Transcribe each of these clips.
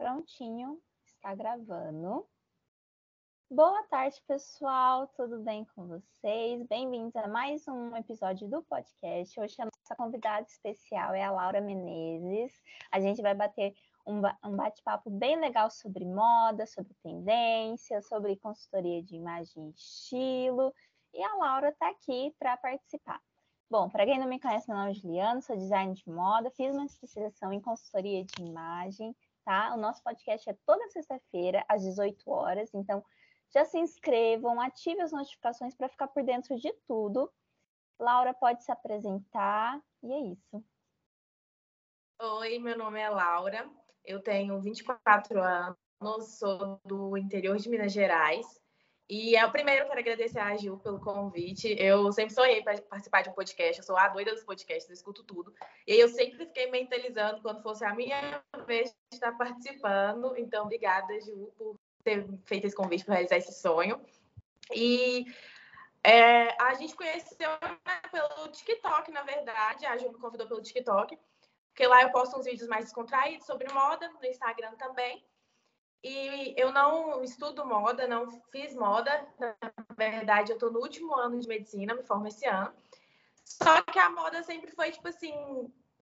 Prontinho, está gravando. Boa tarde, pessoal. Tudo bem com vocês? Bem-vindos a mais um episódio do podcast. Hoje a nossa convidada especial é a Laura Menezes. A gente vai bater um, bate-papo bem legal sobre moda, sobre tendência, sobre consultoria de imagem e estilo. E a Laura está aqui para participar. Bom, para quem não me conhece, meu nome é Juliana, sou designer de moda, fiz uma especialização em consultoria de imagem, tá? O nosso podcast é toda sexta-feira, às 18 horas. Então, já se inscrevam, ative as notificações para ficar por dentro de tudo. Laura pode se apresentar e é isso. Oi, meu nome é Laura, eu tenho 24 anos, sou do interior de Minas Gerais. E é o primeiro quero agradecer a Gil pelo convite. Eu sempre sonhei para participar de um podcast, eu sou a doida dos podcasts, eu escuto tudo. E eu sempre fiquei mentalizando quando fosse a minha vez de estar participando. Então, obrigada, Gil, por ter feito esse convite para realizar esse sonho. E é, a gente conheceu né, pelo TikTok, na verdade. A Gil me convidou pelo TikTok, porque lá eu posto uns vídeos mais descontraídos sobre moda, no Instagram também. E eu não estudo moda, não fiz moda. Na verdade, eu estou no último ano de medicina, me formo esse ano. Só que a moda sempre foi, tipo assim,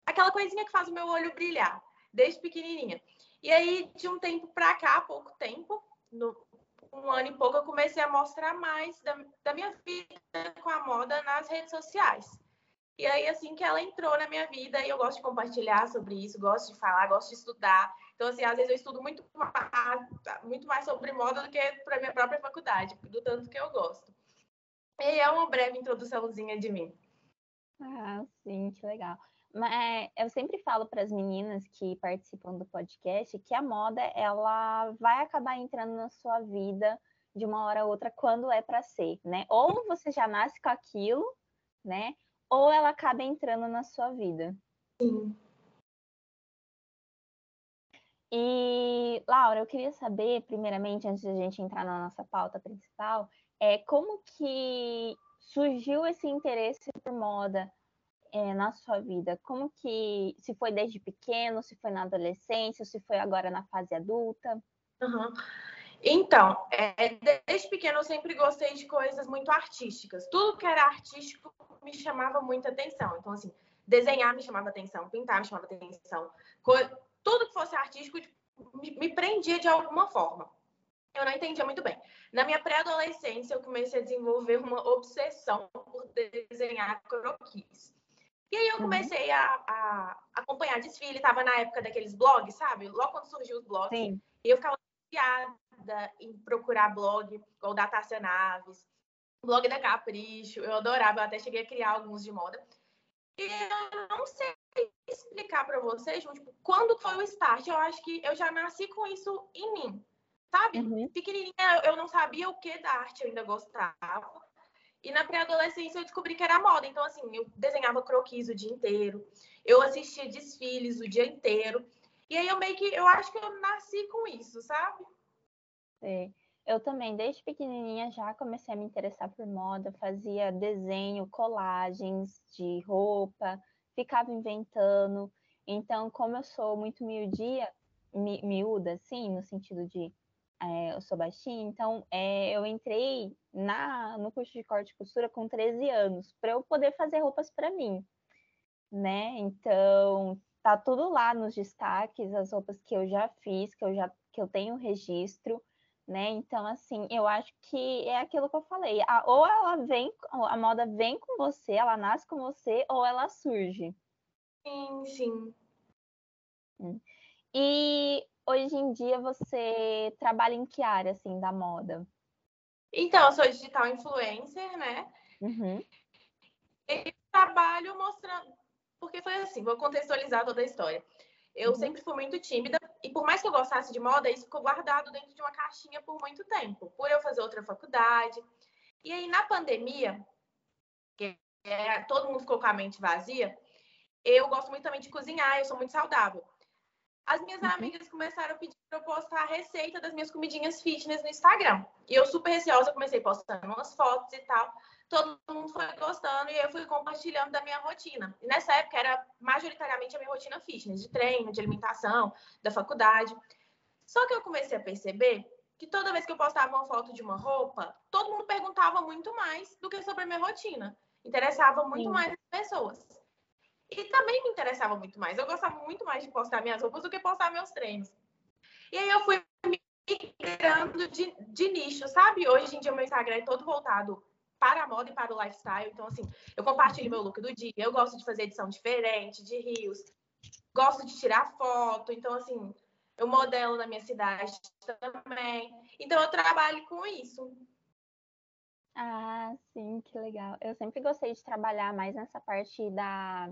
aquela coisinha que faz o meu olho brilhar, desde pequenininha. E aí, de um tempo para cá, pouco tempo, no, um ano e pouco, eu comecei a mostrar mais da, da minha vida com a moda nas redes sociais. E aí, assim que ela entrou na minha vida, e eu gosto de compartilhar sobre isso, gosto de falar, gosto de estudar. Então, assim, às vezes eu estudo muito mais, muito mais sobre moda do que para minha própria faculdade, do tanto que eu gosto. E é uma breve introduçãozinha de mim. Ah, sim, que legal. Mas é, eu sempre falo para as meninas que participam do podcast que a moda ela vai acabar entrando na sua vida de uma hora a outra quando é para ser, né? Ou você já nasce com aquilo, né? Ou ela acaba entrando na sua vida. Sim. E, Laura, eu queria saber, primeiramente, antes de a gente entrar na nossa pauta principal, é como que surgiu esse interesse por moda é, na sua vida? Como que, se foi desde pequeno, se foi na adolescência, se foi agora na fase adulta? Uhum. Então, é, desde pequeno eu sempre gostei de coisas muito artísticas. Tudo que era artístico me chamava muita atenção. Então, assim, desenhar me chamava atenção, pintar me chamava atenção tudo que fosse artístico tipo, me, prendia de alguma forma. Eu não entendia muito bem. Na minha pré-adolescência, eu comecei a desenvolver uma obsessão por desenhar croquis. E aí eu uhum. comecei a, a acompanhar desfile, estava na época daqueles blogs, sabe? Logo quando surgiu os blogs. Sim. E eu ficava viciada em procurar blog, igual da Tássia Naves, blog da Capricho. Eu adorava, eu até cheguei a criar alguns de moda. E eu não sei explicar para vocês, tipo, quando foi o start. Eu acho que eu já nasci com isso em mim, sabe? Uhum. Pequenininha, eu não sabia o que da arte eu ainda gostava. E na pré-adolescência eu descobri que era moda. Então, assim, eu desenhava croquis o dia inteiro, eu assistia desfiles o dia inteiro. E aí eu meio que, eu acho que eu nasci com isso, sabe? É. Eu também, desde pequenininha, já comecei a me interessar por moda, fazia desenho, colagens de roupa, ficava inventando. Então, como eu sou muito miudia, mi, miúda, assim, no sentido de é, eu sou baixinha, então é, eu entrei na, no curso de corte e costura com 13 anos, para eu poder fazer roupas para mim, né? Então, tá tudo lá nos destaques, as roupas que eu já fiz, que eu já que eu tenho registro né? Então, assim, eu acho que é aquilo que eu falei. A, ou ela vem, a moda vem com você, ela nasce com você, ou ela surge. Sim, sim. Hum. E hoje em dia você trabalha em que área, assim, da moda? Então, eu sou digital influencer, né? Uhum. E trabalho mostrando. Porque foi assim, vou contextualizar toda a história. Eu uhum. sempre fui muito tímida e por mais que eu gostasse de moda, isso ficou guardado dentro de uma caixinha por muito tempo, por eu fazer outra faculdade. E aí na pandemia, que é, todo mundo ficou com a mente vazia, eu gosto muito também de cozinhar, eu sou muito saudável. As minhas uhum. amigas começaram a pedir para eu postar a receita das minhas comidinhas fitness no Instagram. E eu super receosa, comecei postando umas fotos e tal todo mundo foi gostando e eu fui compartilhando da minha rotina. E nessa época era majoritariamente a minha rotina fitness, de treino, de alimentação, da faculdade. Só que eu comecei a perceber que toda vez que eu postava uma foto de uma roupa, todo mundo perguntava muito mais do que sobre a minha rotina. Interessava muito Sim. mais as pessoas. E também me interessava muito mais. Eu gostava muito mais de postar minhas roupas do que postar meus treinos. E aí eu fui migrando de, de nicho, sabe? Hoje em dia o meu Instagram é todo voltado para a moda e para o lifestyle. Então, assim, eu compartilho meu look do dia. Eu gosto de fazer edição diferente, de rios. Gosto de tirar foto. Então, assim, eu modelo na minha cidade também. Então, eu trabalho com isso. Ah, sim, que legal. Eu sempre gostei de trabalhar mais nessa parte da.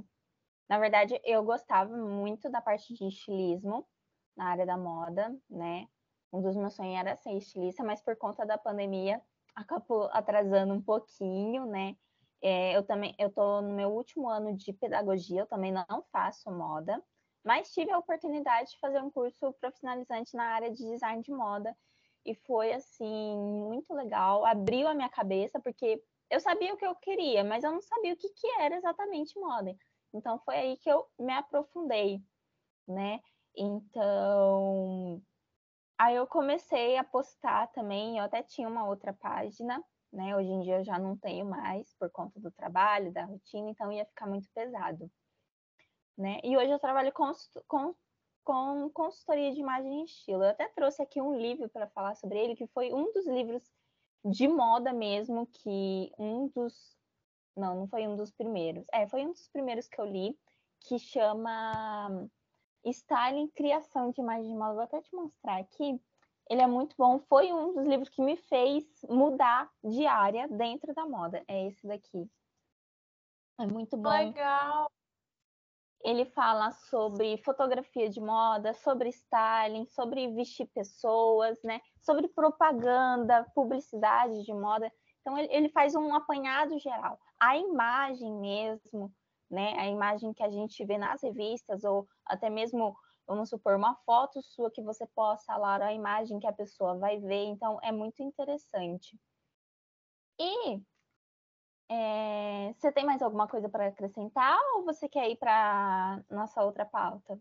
Na verdade, eu gostava muito da parte de estilismo na área da moda, né? Um dos meus sonhos era ser estilista, mas por conta da pandemia acabou atrasando um pouquinho, né? É, eu também, eu tô no meu último ano de pedagogia, eu também não faço moda, mas tive a oportunidade de fazer um curso profissionalizante na área de design de moda e foi assim muito legal, abriu a minha cabeça porque eu sabia o que eu queria, mas eu não sabia o que, que era exatamente moda. Então foi aí que eu me aprofundei, né? Então, aí eu comecei a postar também, eu até tinha uma outra página, né? Hoje em dia eu já não tenho mais por conta do trabalho, da rotina, então ia ficar muito pesado. Né? E hoje eu trabalho com, com, com consultoria de imagem e estilo. Eu até trouxe aqui um livro para falar sobre ele, que foi um dos livros de moda mesmo, que um dos. Não, não foi um dos primeiros. É, foi um dos primeiros que eu li, que chama Styling, Criação de Imagem de Moda. Vou até te mostrar aqui. Ele é muito bom. Foi um dos livros que me fez mudar de área dentro da moda. É esse daqui. É muito bom. Legal. Ele fala sobre fotografia de moda, sobre styling, sobre vestir pessoas, né? Sobre propaganda, publicidade de moda. Então ele, ele faz um apanhado geral. A imagem mesmo, né? A imagem que a gente vê nas revistas ou até mesmo, vamos supor, uma foto sua que você possa lá, a imagem que a pessoa vai ver. Então, é muito interessante. E é, você tem mais alguma coisa para acrescentar ou você quer ir para nossa outra pauta?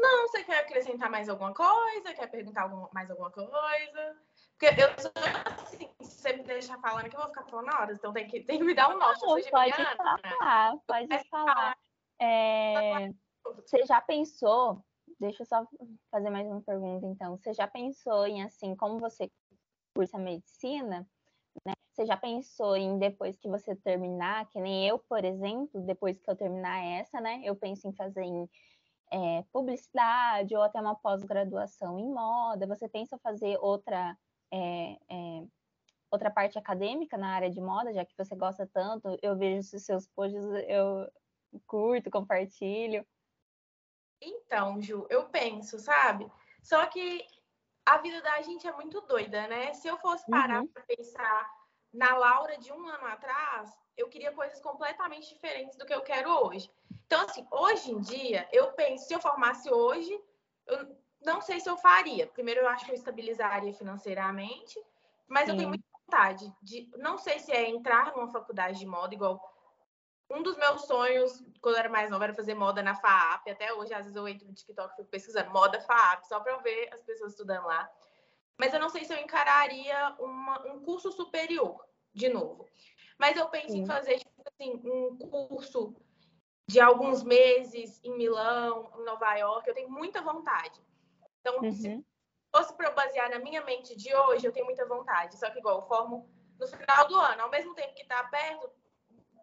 Não, você quer acrescentar mais alguma coisa? Quer perguntar alguma, mais alguma coisa? Porque eu sou assim, se você me deixar falando que eu vou ficar falando horas, então tem que, tem que me dar um norte. Não, pode falar, pode falar. É, você já pensou, deixa eu só fazer mais uma pergunta então, você já pensou em assim, como você cursa medicina, né? Você já pensou em depois que você terminar, que nem eu, por exemplo, depois que eu terminar essa, né? Eu penso em fazer em é, publicidade ou até uma pós-graduação em moda. Você pensa fazer outra é, é, outra parte acadêmica na área de moda, já que você gosta tanto, eu vejo seus posts, eu curto, compartilho. Então, Ju, eu penso, sabe? Só que a vida da gente é muito doida, né? Se eu fosse parar uhum. para pensar na Laura de um ano atrás, eu queria coisas completamente diferentes do que eu quero hoje. Então, assim, hoje em dia, eu penso, se eu formasse hoje, eu não sei se eu faria. Primeiro, eu acho que eu estabilizaria financeiramente, mas Sim. eu tenho muita vontade de. Não sei se é entrar numa faculdade de moda, igual. Um dos meus sonhos, quando eu era mais nova, era fazer moda na FAAP. Até hoje, às vezes, eu entro no TikTok e fico pesquisando moda FAAP, só para eu ver as pessoas estudando lá. Mas eu não sei se eu encararia uma, um curso superior, de novo. Mas eu penso Sim. em fazer, tipo assim, um curso de alguns meses em Milão, em Nova York. Eu tenho muita vontade. Então, uhum. se fosse para eu basear na minha mente de hoje, eu tenho muita vontade. Só que, igual, eu formo no final do ano. Ao mesmo tempo que está perto,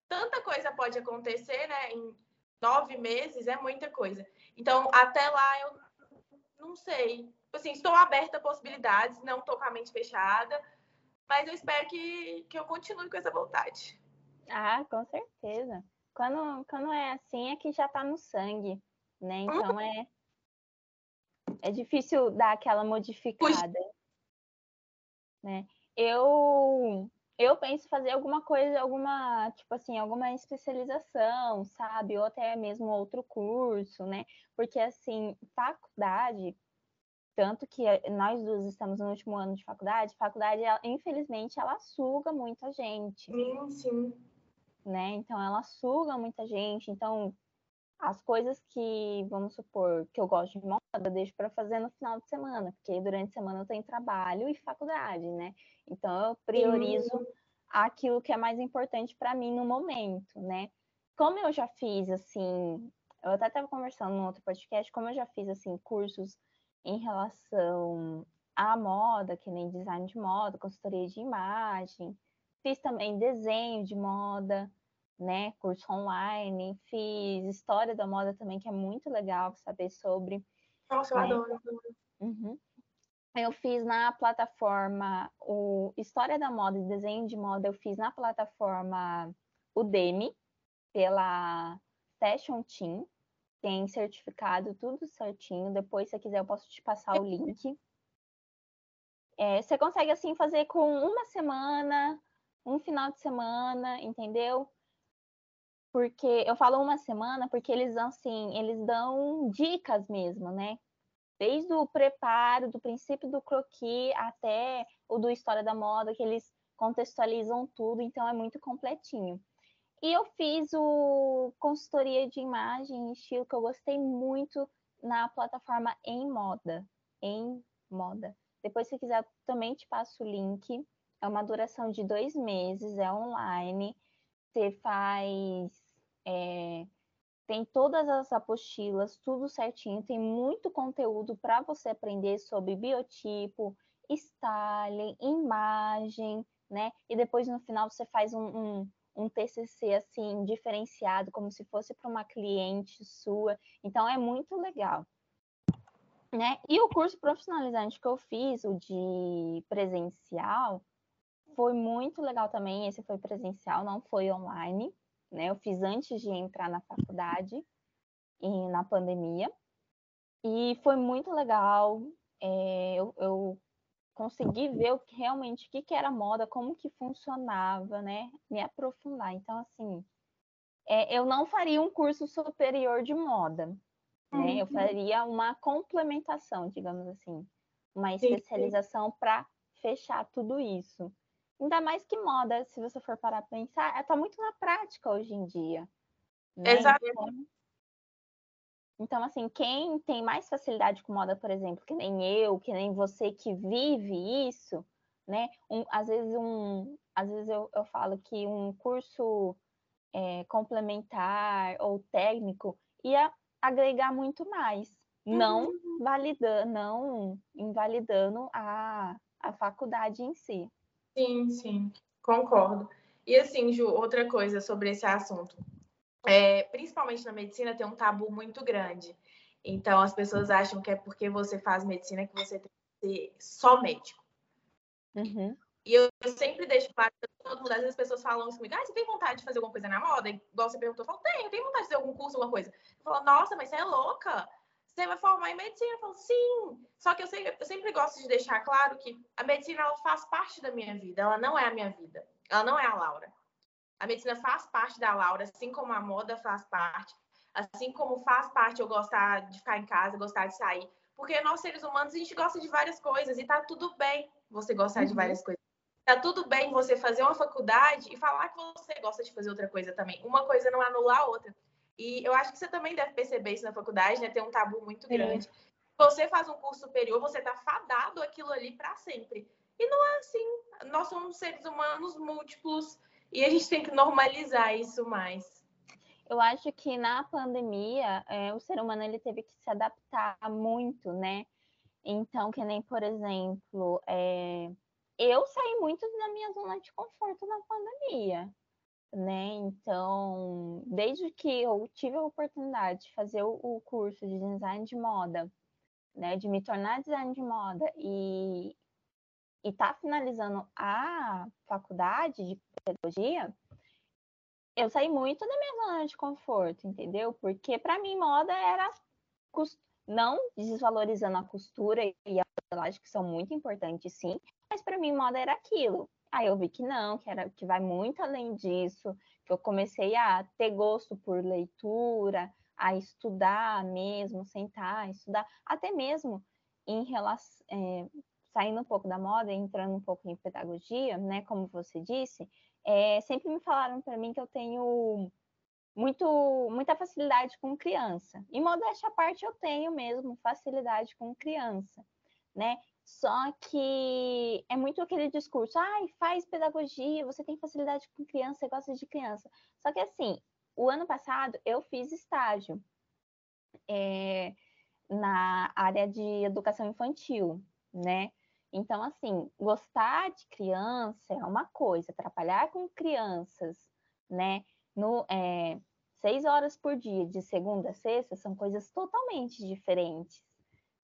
tanta coisa pode acontecer, né? Em nove meses é muita coisa. Então, até lá, eu não sei. Assim, estou aberta a possibilidades, não estou com a mente fechada. Mas eu espero que, que eu continue com essa vontade. Ah, com certeza. Quando, quando é assim, é que já está no sangue, né? Então, uhum. é é difícil dar aquela modificada. Né? Eu eu penso fazer alguma coisa, alguma, tipo assim, alguma especialização, sabe? Ou até mesmo outro curso, né? Porque assim, faculdade, tanto que nós duas estamos no último ano de faculdade, faculdade, ela, infelizmente, ela suga muita gente. Sim, sim. Né? Então ela suga muita gente. Então, as coisas que, vamos supor, que eu gosto de moda, eu deixo para fazer no final de semana, porque durante a semana eu tenho trabalho e faculdade, né? Então eu priorizo uhum. aquilo que é mais importante para mim no momento, né? Como eu já fiz assim, eu até estava conversando no outro podcast, como eu já fiz assim cursos em relação à moda, que nem design de moda, consultoria de imagem, fiz também desenho de moda, né? Curso online, fiz história da moda também, que é muito legal saber sobre. Nossa, eu né? adoro. Uhum. Eu fiz na plataforma o História da Moda e Desenho de Moda, eu fiz na plataforma Udemy, pela Fashion Team. Tem certificado, tudo certinho. Depois, se quiser, eu posso te passar o link. É, você consegue, assim, fazer com uma semana, um final de semana, entendeu? Porque eu falo uma semana porque eles assim, eles dão dicas mesmo, né? Desde o preparo, do princípio do croquis até o do história da moda, que eles contextualizam tudo, então é muito completinho. E eu fiz o consultoria de imagem estilo que eu gostei muito na plataforma em moda, em moda. Depois, se quiser, também te passo o link. É uma duração de dois meses, é online. Você faz é, tem todas as apostilas, tudo certinho, tem muito conteúdo para você aprender sobre biotipo, styling, imagem, né? E depois no final você faz um, um, um TCC assim diferenciado, como se fosse para uma cliente sua. Então é muito legal. Né? E o curso profissionalizante que eu fiz, o de presencial, foi muito legal também. Esse foi presencial, não foi online né? Eu fiz antes de entrar na faculdade e na pandemia. E foi muito legal. É, eu, eu, consegui ver o que, realmente o que, que era moda, como que funcionava, né? Me aprofundar. Então, assim, é, eu não faria um curso superior de moda, né? Uhum. Eu faria uma complementação, digamos assim, uma especialização para fechar tudo isso. Ainda mais que moda, se você for parar para pensar, está muito na prática hoje em dia. Né? Exato. Então, então, assim, quem tem mais facilidade com moda, por exemplo, que nem eu, que nem você que vive isso, né? Um, às vezes um, às vezes eu, eu falo que um curso é, complementar ou técnico ia agregar muito mais, uhum. não validando, não invalidando a, a faculdade em si. Sim, sim, concordo. E assim, Ju, outra coisa sobre esse assunto. É, principalmente na medicina, tem um tabu muito grande. Então, as pessoas acham que é porque você faz medicina que você tem que ser só médico. Uhum. E eu, sempre deixo claro para todo mundo, às vezes as pessoas falam assim comigo, ah, você tem vontade de fazer alguma coisa na moda? Igual você perguntou, eu falo, tenho, tenho vontade de fazer algum curso, alguma coisa. Eu falo, nossa, mas você é louca você vai formar em medicina? Eu falo, sim. Só que eu sempre, eu sempre gosto de deixar claro que a medicina ela faz parte da minha vida, ela não é a minha vida. Ela não é a Laura. A medicina faz parte da Laura, assim como a moda faz parte, assim como faz parte eu gostar de ficar em casa, gostar de sair. Porque nós, seres humanos, a gente gosta de várias coisas e tá tudo bem você gostar uhum. de várias coisas. Tá tudo bem você fazer uma faculdade e falar que você gosta de fazer outra coisa também. Uma coisa não anula a outra. E eu acho que você também deve perceber isso na faculdade, né? Tem um tabu muito grande. Você faz um curso superior, você tá fadado aquilo ali para sempre. E não é assim. Nós somos seres humanos múltiplos e a gente tem que normalizar isso mais. Eu acho que na pandemia é, o ser humano ele teve que se adaptar muito, né? Então, que nem, por exemplo, é, eu saí muito da minha zona de conforto na pandemia né? Então, desde que eu tive a oportunidade de fazer o, curso de design de moda, né, de me tornar design de moda e e tá finalizando a faculdade de pedagogia, eu saí muito da minha zona de conforto, entendeu? Porque para mim moda era não desvalorizando a costura e a modelagem que são muito importantes sim, mas para mim moda era aquilo, Aí eu vi que não, que era que vai muito além disso, que eu comecei a ter gosto por leitura, a estudar mesmo, sentar, estudar, até mesmo em relação, é, saindo um pouco da moda, entrando um pouco em pedagogia, né? Como você disse, é, sempre me falaram para mim que eu tenho muito, muita facilidade com criança. E modéstia à parte, eu tenho mesmo facilidade com criança, né? Só que é muito aquele discurso, ai, faz pedagogia, você tem facilidade com criança, você gosta de criança. Só que assim, o ano passado eu fiz estágio é, na área de educação infantil, né? Então, assim, gostar de criança é uma coisa, trabalhar com crianças, né? No, é, seis horas por dia, de segunda a sexta, são coisas totalmente diferentes,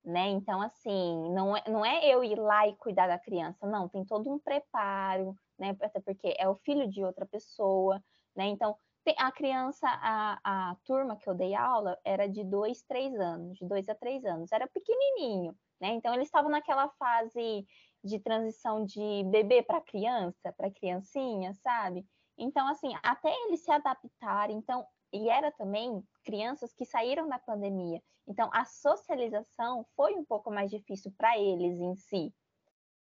né? Então, assim, não é, não é eu ir lá e cuidar da criança, não, tem todo um preparo, né? Até porque é o filho de outra pessoa, né? Então, a criança, a, a turma que eu dei aula era de dois, três anos, de dois a três anos, era pequenininho, né? Então, eles estavam naquela fase de transição de bebê para criança, para criancinha, sabe? Então, assim, até eles se adaptarem, então, e era também crianças que saíram da pandemia. Então, a socialização foi um pouco mais difícil para eles em si,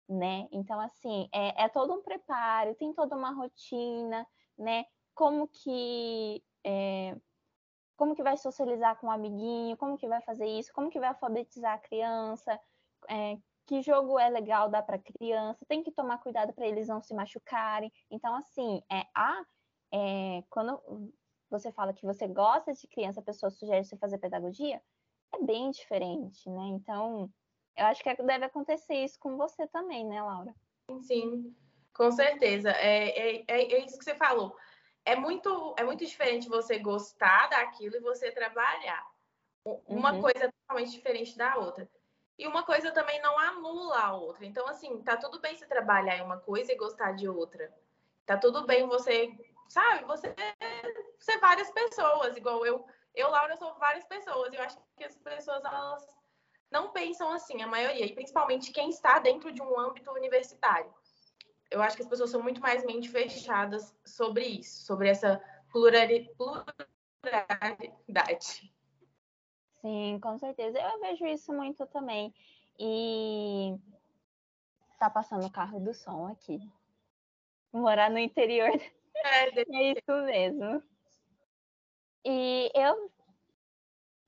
né? Então, assim, é, é, todo um preparo, tem toda uma rotina, né? Como que é, como que vai socializar com o um amiguinho, como que vai fazer isso, como que vai alfabetizar a criança, é, que jogo é legal dar para criança, tem que tomar cuidado para eles não se machucarem. Então, assim, é a é, quando você fala que você gosta de criança, a pessoa sugere você fazer pedagogia, é bem diferente, né? Então, eu acho que deve acontecer isso com você também, né, Laura? Sim, com certeza. É, é, é, é isso que você falou. É muito, é muito diferente você gostar daquilo e você trabalhar. Uma uhum. coisa é totalmente diferente da outra. E uma coisa também não anula a outra. Então, assim, tá tudo bem você trabalhar em uma coisa e gostar de outra. Tá tudo bem você sabe? Você ser várias pessoas, igual eu, eu, Laura, sou várias pessoas. Eu acho que as pessoas elas não pensam assim, a maioria, e principalmente quem está dentro de um âmbito universitário. Eu acho que as pessoas são muito mais mente fechadas sobre isso, sobre essa pluralidade. Sim, com certeza. Eu vejo isso muito também. E tá passando o carro do som aqui. Morar no interior é, é isso mesmo. E eu,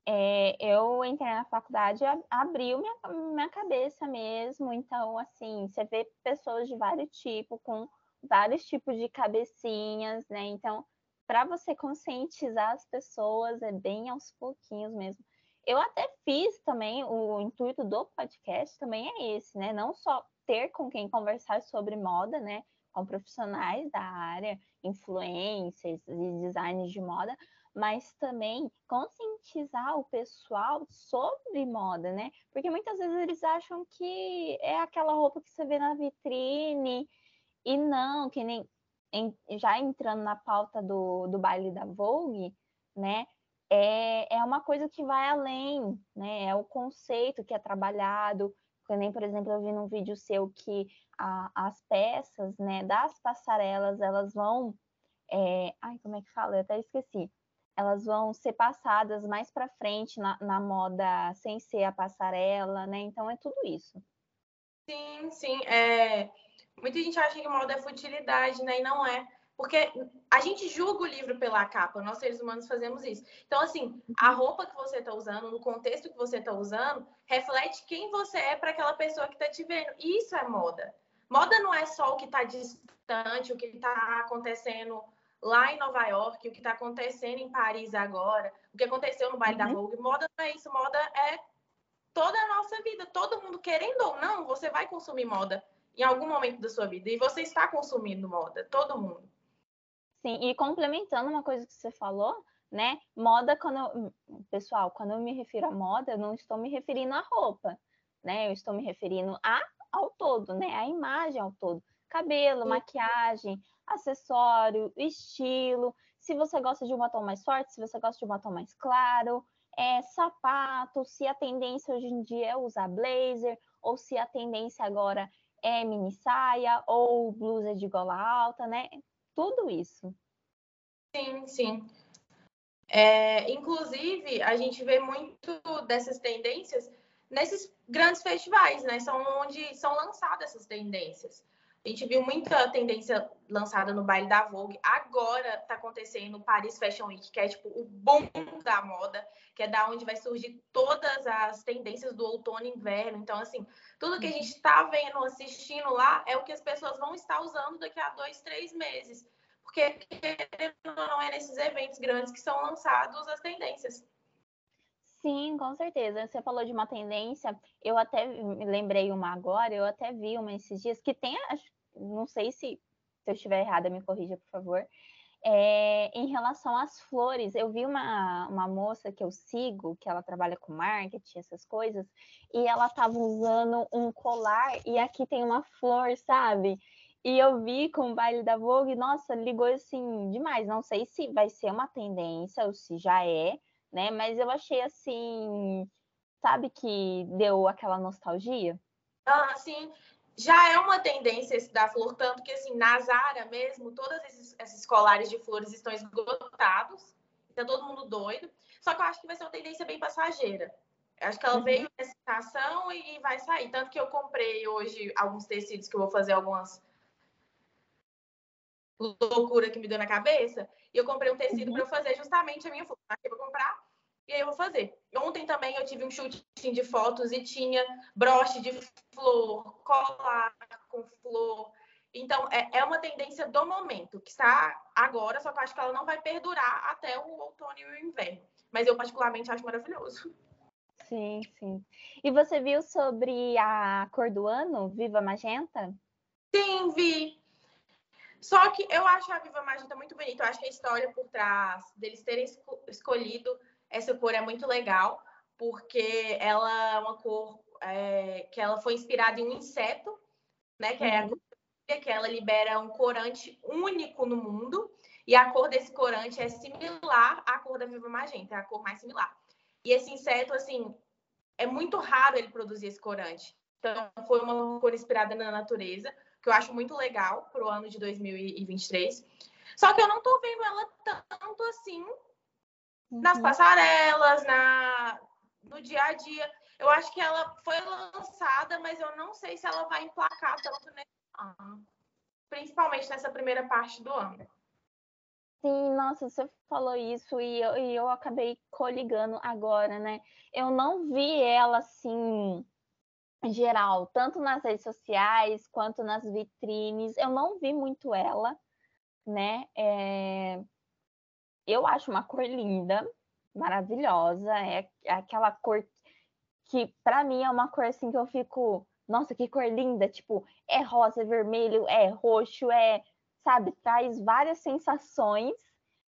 é, eu entrei na faculdade, abriu minha, minha cabeça mesmo. Então, assim, você vê pessoas de vários tipos, com vários tipos de cabecinhas, né? Então, para você conscientizar as pessoas, é bem aos pouquinhos mesmo. Eu até fiz também, o intuito do podcast também é esse, né? Não só ter com quem conversar sobre moda, né? Com profissionais da área, influencers e designers de moda, mas também conscientizar o pessoal sobre moda, né? Porque muitas vezes eles acham que é aquela roupa que você vê na vitrine e não, que nem em, já entrando na pauta do, do baile da Vogue, né? É, é uma coisa que vai além, né? É o conceito que é trabalhado, nem, por exemplo, eu vi num vídeo seu que a, as peças, né, das passarelas, elas vão. É... Ai, como é que fala? Eu até esqueci. Elas vão ser passadas mais para frente na, na moda sem ser a passarela, né? Então é tudo isso. Sim, sim. É... Muita gente acha que moda é futilidade, né? E não é. Porque a gente julga o livro pela capa, nós seres humanos fazemos isso. Então, assim, a roupa que você está usando, no contexto que você está usando, reflete quem você é para aquela pessoa que está te vendo. Isso é moda. Moda não é só o que está distante, o que está acontecendo lá em Nova York, o que está acontecendo em Paris agora, o que aconteceu no baile uhum. da Vogue. Moda não é isso, moda é toda a nossa vida. Todo mundo, querendo ou não, você vai consumir moda em algum momento da sua vida. E você está consumindo moda, todo mundo. Sim, e complementando uma coisa que você falou, né? Moda, quando eu, pessoal, quando eu me refiro a moda, eu não estou me referindo à roupa, né? Eu estou me referindo a, ao todo, né? A imagem ao todo. Cabelo, Sim. maquiagem, acessório, estilo. Se você gosta de um batom mais forte, se você gosta de um batom mais claro, é, sapato, se a tendência hoje em dia é usar blazer, ou se a tendência agora é mini saia ou blusa de gola alta, né? Tudo isso. Sim, sim. É, inclusive, a gente vê muito dessas tendências nesses grandes festivais, né? São onde são lançadas essas tendências. A gente viu muita tendência lançada no baile da Vogue. Agora está acontecendo o Paris Fashion Week, que é tipo o boom da moda, que é da onde vai surgir todas as tendências do outono e inverno. Então, assim, tudo que a gente está vendo, assistindo lá, é o que as pessoas vão estar usando daqui a dois, três meses. Porque não é nesses eventos grandes que são lançados as tendências. Sim, com certeza. Você falou de uma tendência, eu até lembrei uma agora, eu até vi uma esses dias, que tem, não sei se, se eu estiver errada, me corrija, por favor. É, em relação às flores, eu vi uma, uma moça que eu sigo, que ela trabalha com marketing, essas coisas, e ela estava usando um colar, e aqui tem uma flor, sabe? E eu vi com o baile da Vogue, nossa, ligou assim demais. Não sei se vai ser uma tendência ou se já é, né? Mas eu achei assim, sabe que deu aquela nostalgia? Ah, sim. Já é uma tendência esse da flor, tanto que assim, na Zara mesmo, todos esses, esses colares de flores estão esgotados. Tá todo mundo doido. Só que eu acho que vai ser uma tendência bem passageira. Eu acho que ela uhum. veio nessa estação e, e vai sair. Tanto que eu comprei hoje alguns tecidos que eu vou fazer algumas loucura que me deu na cabeça. E eu comprei um tecido uhum. para fazer justamente a minha flor. Eu vou comprar e aí eu vou fazer. Ontem também eu tive um chute de fotos e tinha broche de flor, colar com flor. Então, é, é uma tendência do momento, que está agora, só que eu acho que ela não vai perdurar até o outono e o inverno. Mas eu, particularmente, acho maravilhoso. Sim, sim. E você viu sobre a cor do ano, Viva Magenta? Sim, vi. Só que eu acho a Viva Magenta muito bonita. Eu acho que a história por trás deles terem escolhido essa cor é muito legal, porque ela é uma cor é, que ela foi inspirada em um inseto, né? Que é a uhum. que ela libera um corante único no mundo. E a cor desse corante é similar à cor da Viva Magenta, é a cor mais similar. E esse inseto, assim, é muito raro ele produzir esse corante. Então, foi uma cor inspirada na natureza, que eu acho muito legal para o ano de 2023. Só que eu não estou vendo ela tanto assim nas uhum. passarelas, na, no dia a dia. Eu acho que ela foi lançada, mas eu não sei se ela vai emplacar tanto nesse ano. Principalmente nessa primeira parte do ano. Sim, nossa, você falou isso e eu, e eu acabei coligando agora, né? Eu não vi ela assim, em geral, tanto nas redes sociais quanto nas vitrines. Eu não vi muito ela, né? É eu acho uma cor linda, maravilhosa. É, é aquela cor que, para mim, é uma cor assim que eu fico, nossa, que cor linda! Tipo, é rosa, é vermelho, é roxo, é, sabe, traz várias sensações.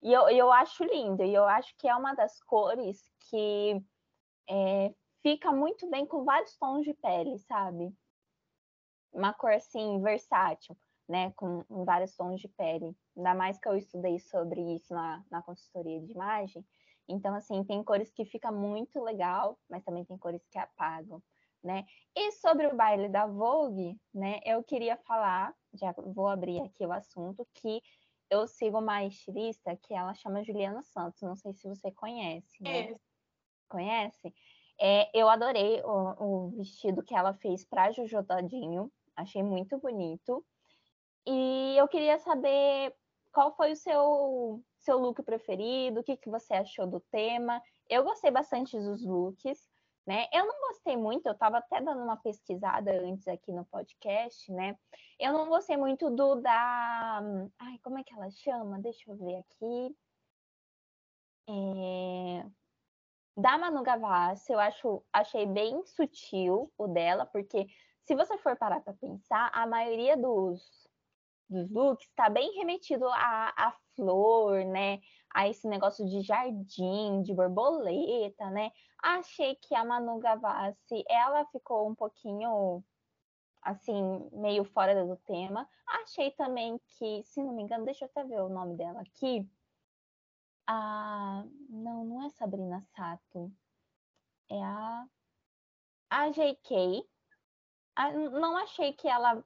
E eu, eu acho lindo, e eu acho que é uma das cores que é, fica muito bem com vários tons de pele, sabe? Uma cor assim, versátil né, com, vários tons de pele. Ainda mais que eu estudei sobre isso na, na consultoria de imagem. Então, assim, tem cores que fica muito legal, mas também tem cores que apagam, né? E sobre o baile da Vogue, né, eu queria falar, já vou abrir aqui o assunto, que eu sigo uma estilista que ela chama Juliana Santos, não sei se você conhece, né? É. Conhece? É, eu adorei o, o, vestido que ela fez para Jojo Todinho, achei muito bonito. E eu queria saber qual foi o seu, seu look preferido, o que, que você achou do tema. Eu gostei bastante dos looks, né? Eu não gostei muito, eu estava até dando uma pesquisada antes aqui no podcast, né? Eu não gostei muito do da. Ai, como é que ela chama? Deixa eu ver aqui. É... Da Manu Gavassi, eu acho, achei bem sutil o dela, porque se você for parar para pensar, a maioria dos dos looks está bem remetido à, à flor, né? A esse negócio de jardim, de borboleta, né? Achei que a Manu Gavassi, ela ficou um pouquinho assim, meio fora do tema. Achei também que, se não me engano, deixa eu até ver o nome dela aqui. Ah, não, não é Sabrina Sato. É a a JK. Ah, não achei que ela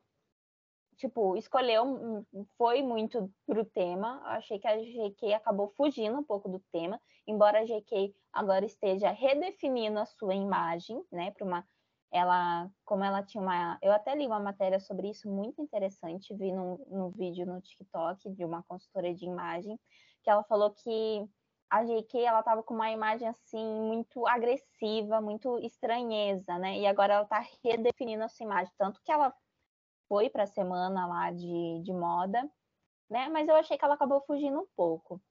tipo, escolheu, foi muito pro tema. achei que a GK acabou fugindo um pouco do tema, embora a GK agora esteja redefinindo a sua imagem, né, para uma ela, como ela tinha uma. Eu até li uma matéria sobre isso muito interessante, vi no, no vídeo no TikTok de uma consultora de imagem, que ela falou que a GK ela estava com uma imagem assim muito agressiva, muito estranheza, né? E agora ela está redefinindo a sua imagem, tanto que ela foi para a semana lá de, de moda, né? Mas eu achei que ela acabou fugindo um pouco,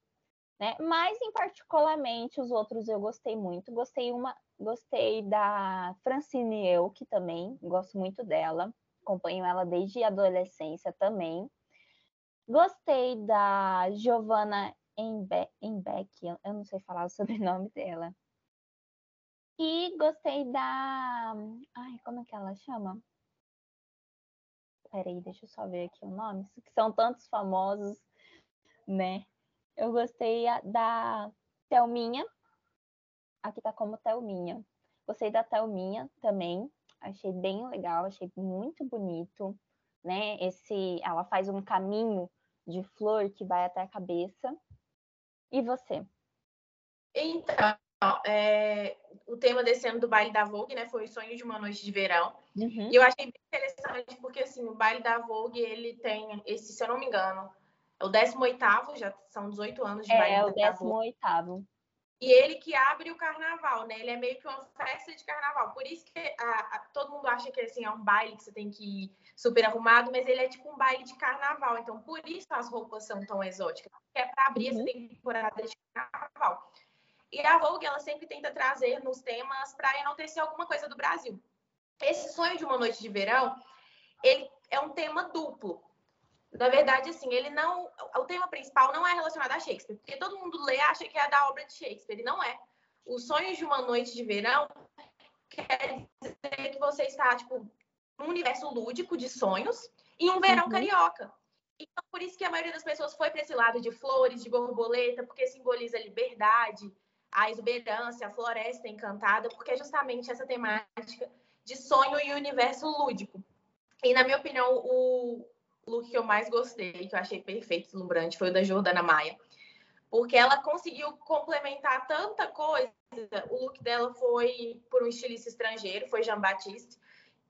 né? Mas em particularmente os outros eu gostei muito. Gostei uma, gostei da Francine Elk também, gosto muito dela. Acompanho ela desde a adolescência também. Gostei da Giovanna Embeck, eu não sei falar o sobrenome dela. E gostei da. Ai, como é que ela chama? Peraí, deixa eu só ver aqui o nome, que são tantos famosos, né? Eu gostei da Thelminha. Aqui tá como Thelminha. Gostei da Thelminha também. Achei bem legal, achei muito bonito, né? Esse, ela faz um caminho de flor que vai até a cabeça. E você? Então, é, o tema desse ano do baile da Vogue, né, foi o sonho de uma noite de verão. Uhum. E eu achei bem interessante porque assim, o baile da Vogue, ele tem esse, se eu não me engano, é o 18º, já são 18 anos de é, baile é, o 18º. E ele que abre o carnaval, né? Ele é meio que uma festa de carnaval. Por isso que a, a, todo mundo acha que assim, é um baile que você tem que ir super arrumado, mas ele é tipo um baile de carnaval. Então, por isso as roupas são tão exóticas. Porque é para abrir uhum. essa temporada de carnaval. E a Vogue, ela sempre tenta trazer nos temas para enaltecer alguma coisa do Brasil. Esse sonho de uma noite de verão, ele é um tema duplo. Na verdade, assim, ele não. O tema principal não é relacionado a Shakespeare, porque todo mundo lê e acha que é da obra de Shakespeare, e não é. Os sonhos de uma noite de verão quer dizer que você está, tipo, num universo lúdico de sonhos e um verão uhum. carioca. Então, por isso que a maioria das pessoas foi para esse lado de flores, de borboleta, porque simboliza liberdade, a exuberância, a floresta encantada, porque é justamente essa temática de sonho e universo lúdico. E, na minha opinião, o look que eu mais gostei, que eu achei perfeito, deslumbrante, foi o da Jordana Maia. Porque ela conseguiu complementar tanta coisa. O look dela foi por um estilista estrangeiro, foi Jean Baptiste.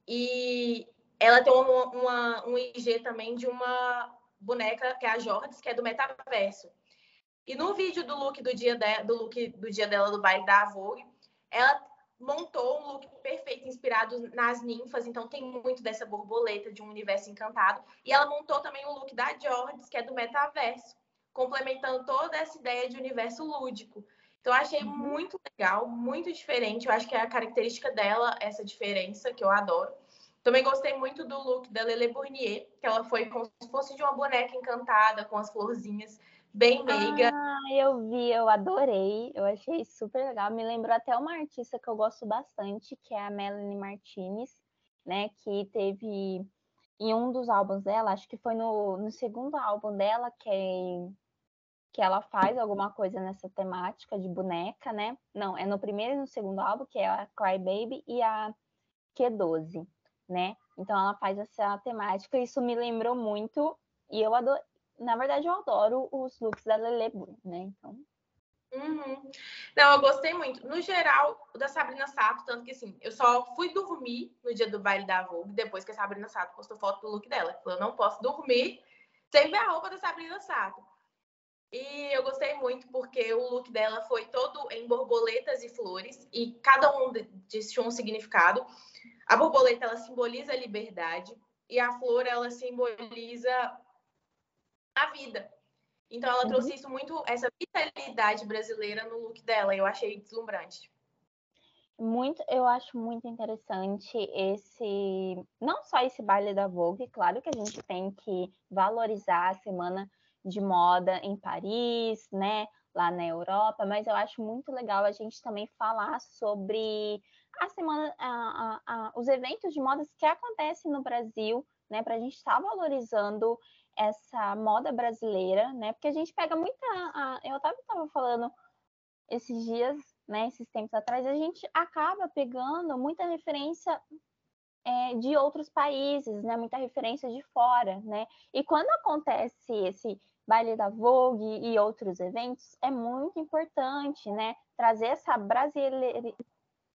E ela tem uma, uma, um IG também de uma boneca, que é a Jordes, que é do metaverso. E no vídeo do look do dia, de, do, look do dia dela do baile da Vogue, ela montou um look perfeito, inspirado nas ninfas, então tem muito dessa borboleta de um universo encantado. E ela montou também o look da Jordes, que é do metaverso, complementando toda essa ideia de universo lúdico. Então, eu achei uhum. muito legal, muito diferente. Eu acho que é a característica dela, essa diferença, que eu adoro. Também gostei muito do look da Lele Bournier, que ela foi como se fosse de uma boneca encantada, com as florzinhas bem meiga. Ah, eu vi, eu adorei, eu achei super legal. Me lembrou até uma artista que eu gosto bastante, que é a Melanie Martinez, né? Que teve em um dos álbuns dela, acho que foi no, no segundo álbum dela, que, é, que ela faz alguma coisa nessa temática de boneca, né? Não, é no primeiro e no segundo álbum, que é a Cry Baby e a Q12, né? Então ela faz essa temática, isso me lembrou muito, e eu adoro, na verdade, eu adoro os looks da Lele né? Então. Uhum. Não, eu gostei muito. No geral, o da Sabrina Sato, tanto que assim, eu só fui dormir no dia do baile da Vogue, depois que a Sabrina Sato postou foto do look dela. Falou, eu não posso dormir sem ver a roupa da Sabrina Sato. E eu gostei muito porque o look dela foi todo em borboletas e flores, e cada um tinha um significado. A borboleta, ela simboliza a liberdade, e a flor, ela simboliza a vida. Então ela uhum. trouxe isso muito, essa vitalidade brasileira no look dela, eu achei deslumbrante. Muito, eu acho muito interessante esse, não só esse baile da Vogue, claro que a gente tem que valorizar a semana de moda em Paris, né, lá na Europa, mas eu acho muito legal a gente também falar sobre a semana, a, a, a, os eventos de modas que acontecem no Brasil, né, para a gente estar tá valorizando essa moda brasileira, né? Porque a gente pega muita. A, eu estava falando esses dias, né? Esses tempos atrás, a gente acaba pegando muita referência é, de outros países, né? Muita referência de fora, né? E quando acontece esse baile da Vogue e outros eventos, é muito importante, né? Trazer essa brasileir...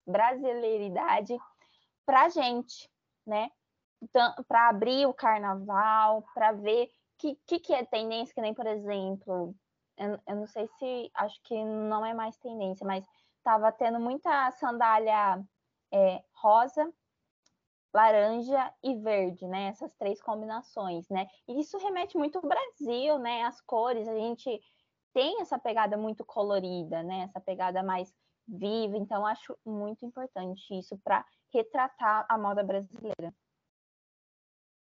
brasileiridade para a gente, né? Então, para abrir o carnaval, para ver o que, que, que, é tendência, que nem, por exemplo, eu, eu, não sei se, acho que não é mais tendência, mas estava tendo muita sandália é, rosa, laranja e verde, né? Essas três combinações, né? E isso remete muito ao Brasil, né? As cores, a gente tem essa pegada muito colorida, né? Essa pegada mais viva, então acho muito importante isso para retratar a moda brasileira.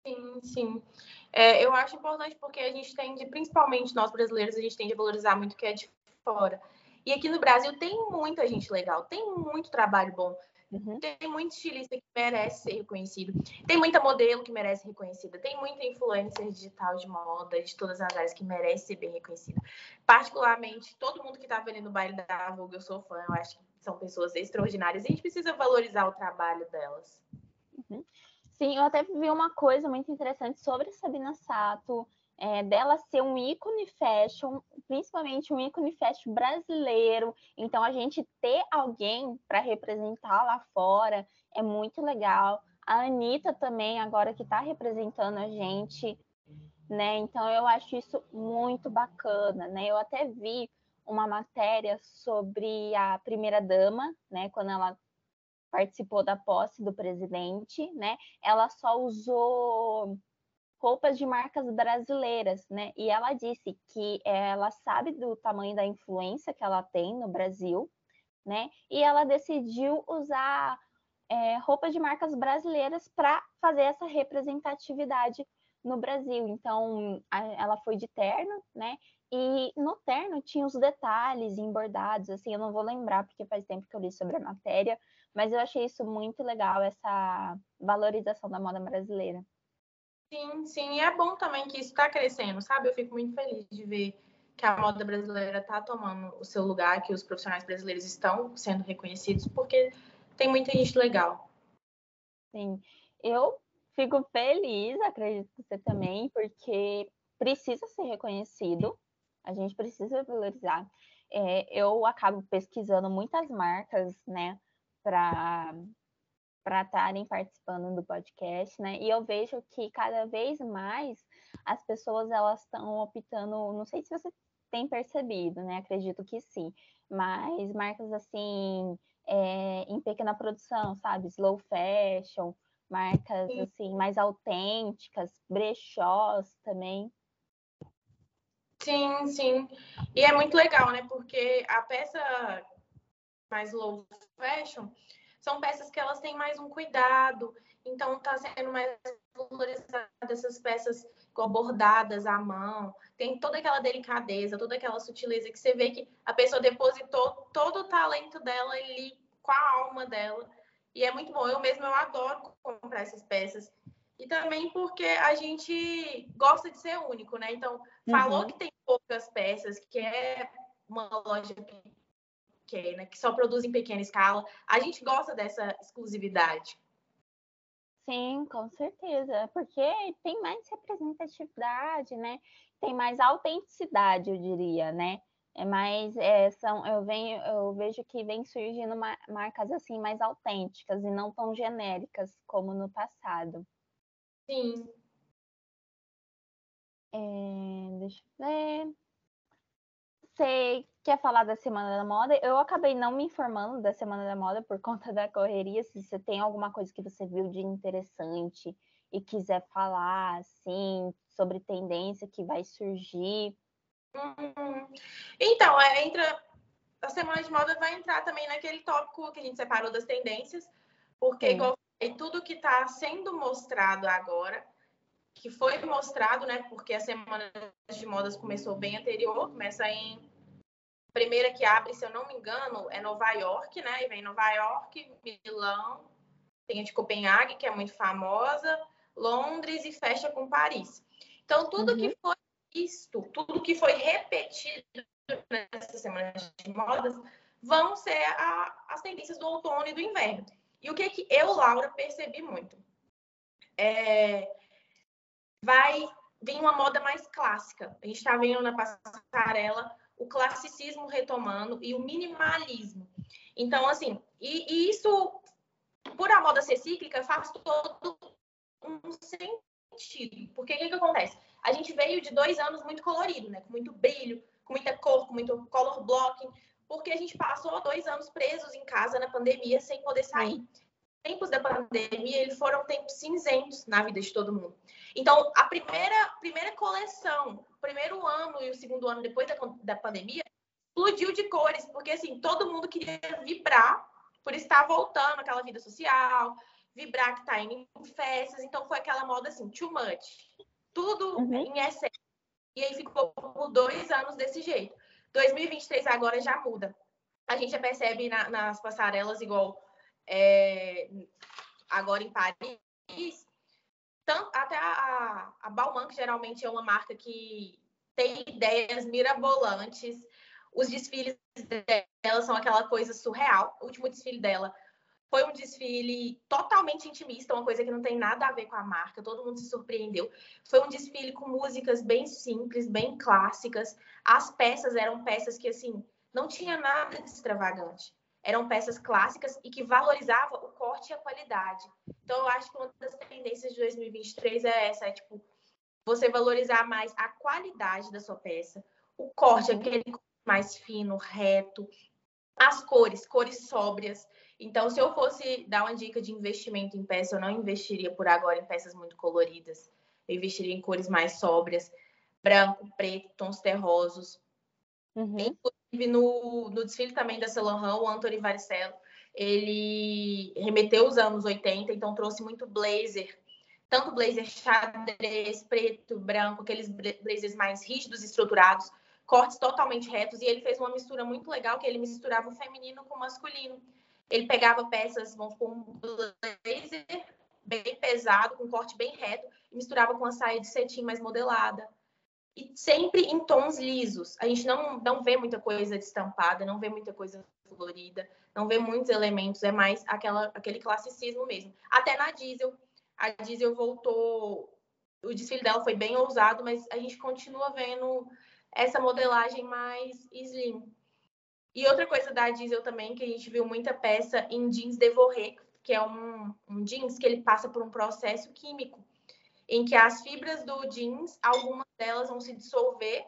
Sim, sim. É, eu acho importante porque a gente tende, principalmente nós brasileiros, a gente tende a valorizar muito o que é de fora. E aqui no Brasil tem muita gente legal, tem muito trabalho bom. Uhum. Tem muito estilista que merece ser reconhecido. Tem muita modelo que merece ser reconhecida. Tem muita influencer digital de moda, de todas as áreas, que merece ser bem reconhecida. Particularmente, todo mundo que está vendo no baile da Vogue, eu sou fã. Eu acho que são pessoas extraordinárias. E a gente precisa valorizar o trabalho delas. Uhum. Sim, eu até vi uma coisa muito interessante sobre Sabina Sato é, dela ser um ícone fashion, principalmente um ícone fashion brasileiro. Então, a gente ter alguém para representar lá fora é muito legal. A Anitta também, agora que está representando a gente, né? Então, eu acho isso muito bacana, né? Eu até vi uma matéria sobre a primeira-dama, né? Quando ela participou da posse do presidente, né? Ela só usou roupas de marcas brasileiras, né? E ela disse que ela sabe do tamanho da influência que ela tem no Brasil, né? E ela decidiu usar é, roupas de marcas brasileiras para fazer essa representatividade no Brasil. Então, a, ela foi de terno, né? E no terno tinha os detalhes embordados, assim, eu não vou lembrar porque faz tempo que eu li sobre a matéria, mas eu achei isso muito legal, essa valorização da moda brasileira. Sim, sim, e é bom também que isso está crescendo, sabe? Eu fico muito feliz de ver que a moda brasileira está tomando o seu lugar, que os profissionais brasileiros estão sendo reconhecidos, porque tem muita gente legal. Sim, eu fico feliz, acredito que você também, porque precisa ser reconhecido, a gente precisa valorizar. É, eu acabo pesquisando muitas marcas, né, para para estarem participando do podcast, né? E eu vejo que cada vez mais as pessoas elas estão optando, não sei se você tem percebido, né? Acredito que sim, mas marcas assim é, em pequena produção, sabe? Slow fashion, marcas sim. assim mais autênticas, brechós também. Sim, sim. E é muito legal, né? Porque a peça mais low fashion são peças que elas têm mais um cuidado, então está sendo mais valorizada essas peças bordadas à mão, tem toda aquela delicadeza, toda aquela sutileza que você vê que a pessoa depositou todo o talento dela ali com a alma dela. E é muito bom. Eu mesmo eu adoro comprar essas peças. E também porque a gente gosta de ser único, né? Então, falou uhum. que tem poucas peças, que é uma loja pequena, que só produz em pequena escala. A gente gosta dessa exclusividade. Sim, com certeza, porque tem mais representatividade, né? Tem mais autenticidade, eu diria, né? É mais, é, são, eu, venho, eu vejo que vem surgindo marcas assim mais autênticas e não tão genéricas como no passado. Sim. É, deixa eu ver você quer falar da Semana da Moda? Eu acabei não me informando da Semana da Moda por conta da correria. Se você tem alguma coisa que você viu de interessante e quiser falar, assim, sobre tendência que vai surgir. Hum, então, é, entra a Semana de Moda vai entrar também naquele tópico que a gente separou das tendências, porque, igual tudo que está sendo mostrado agora que foi mostrado, né? Porque a semana de modas começou bem anterior, começa em primeira que abre, se eu não me engano, é Nova York, né? E vem Nova York, Milão, tem a de Copenhague, que é muito famosa, Londres e fecha com Paris. Então, tudo uhum. que foi visto, tudo que foi repetido nessa semana de modas, vão ser a, as tendências do outono e do inverno. E o que, que eu, Laura, percebi muito? É, vai vir uma moda mais clássica. A gente está vendo na passarela o classicismo retomando e o minimalismo. Então, assim, e, e isso por a moda ser cíclica, faz todo um sentido. Porque o que, que acontece? A gente veio de dois anos muito colorido, né? Com muito brilho, com muita cor, com muito color blocking, porque a gente passou dois anos presos em casa na pandemia sem poder sair. Tempos da pandemia, eles foram tempos cinzentos na vida de todo mundo. Então, a primeira, primeira coleção, o primeiro ano e o segundo ano depois da, da pandemia, explodiu de cores, porque assim, todo mundo queria vibrar por estar voltando aquela vida social, vibrar que tá indo em festas, então foi aquela moda assim, too much. Tudo uhum. em excesso. E aí ficou por dois anos desse jeito. 2023 agora já muda. A gente já percebe na, nas passarelas, igual é, agora em Paris, tanto, até a, a Balmain, que geralmente é uma marca que tem ideias mirabolantes, os desfiles dela são aquela coisa surreal. O último desfile dela foi um desfile totalmente intimista, uma coisa que não tem nada a ver com a marca, todo mundo se surpreendeu. Foi um desfile com músicas bem simples, bem clássicas. As peças eram peças que, assim, não tinha nada de extravagante. Eram peças clássicas e que valorizavam o corte e a qualidade. Então, eu acho que uma das tendências de 2023 é essa, é, tipo, você valorizar mais a qualidade da sua peça, o corte, aquele mais fino, reto, as cores, cores sóbrias. Então, se eu fosse dar uma dica de investimento em peça, eu não investiria por agora em peças muito coloridas. Eu investiria em cores mais sóbrias, branco, preto, tons terrosos. Uhum. Inclusive, no, no desfile também da Saint o Anthony Varicelo, ele remeteu os anos 80, então trouxe muito blazer. Tanto blazer xadrez, preto, branco, aqueles blazers mais rígidos estruturados, cortes totalmente retos. E ele fez uma mistura muito legal, que ele misturava o feminino com o masculino. Ele pegava peças, vamos com um blazer bem pesado, com corte bem reto, e misturava com a saia de cetim mais modelada. E sempre em tons lisos. A gente não, não vê muita coisa estampada, não vê muita coisa florida, não vê muitos elementos, é mais aquela, aquele classicismo mesmo. Até na Diesel, a Diesel voltou, o desfile dela foi bem ousado, mas a gente continua vendo essa modelagem mais slim. E outra coisa da Diesel também, que a gente viu muita peça em jeans Devoré, que é um, um jeans que ele passa por um processo químico, em que as fibras do jeans, algumas delas vão se dissolver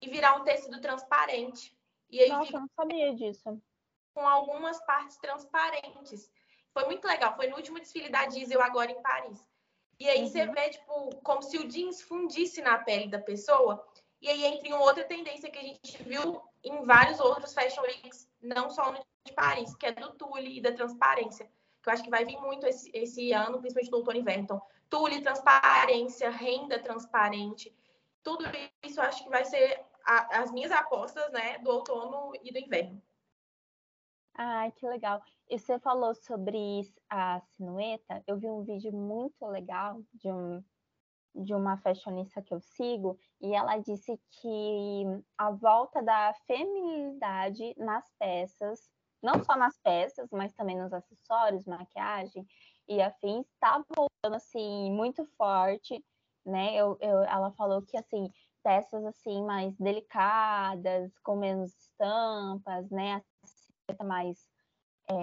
e virar um tecido transparente. E aí Nossa, fica... não sabia disso. Com algumas partes transparentes. Foi muito legal. Foi no último desfile da Diesel agora em Paris. E aí uhum. você vê, tipo, como se o jeans fundisse na pele da pessoa. E aí entra em outra tendência que a gente viu em vários outros Fashion Weeks, não só no de Paris, que é do tule e da transparência, que eu acho que vai vir muito esse, esse ano, principalmente no outono e inverno. Então, tule, transparência, renda transparente, tudo isso acho que vai ser a, as minhas apostas, né, do outono e do inverno. Ai, que legal. E você falou sobre a sinueta. Eu vi um vídeo muito legal de um de uma fashionista que eu sigo, e ela disse que a volta da feminilidade nas peças, não só nas peças, mas também nos acessórios, maquiagem e afins, está voltando assim muito forte, né? Eu, eu, ela falou que assim peças assim mais delicadas, com menos estampas, né? Mais é,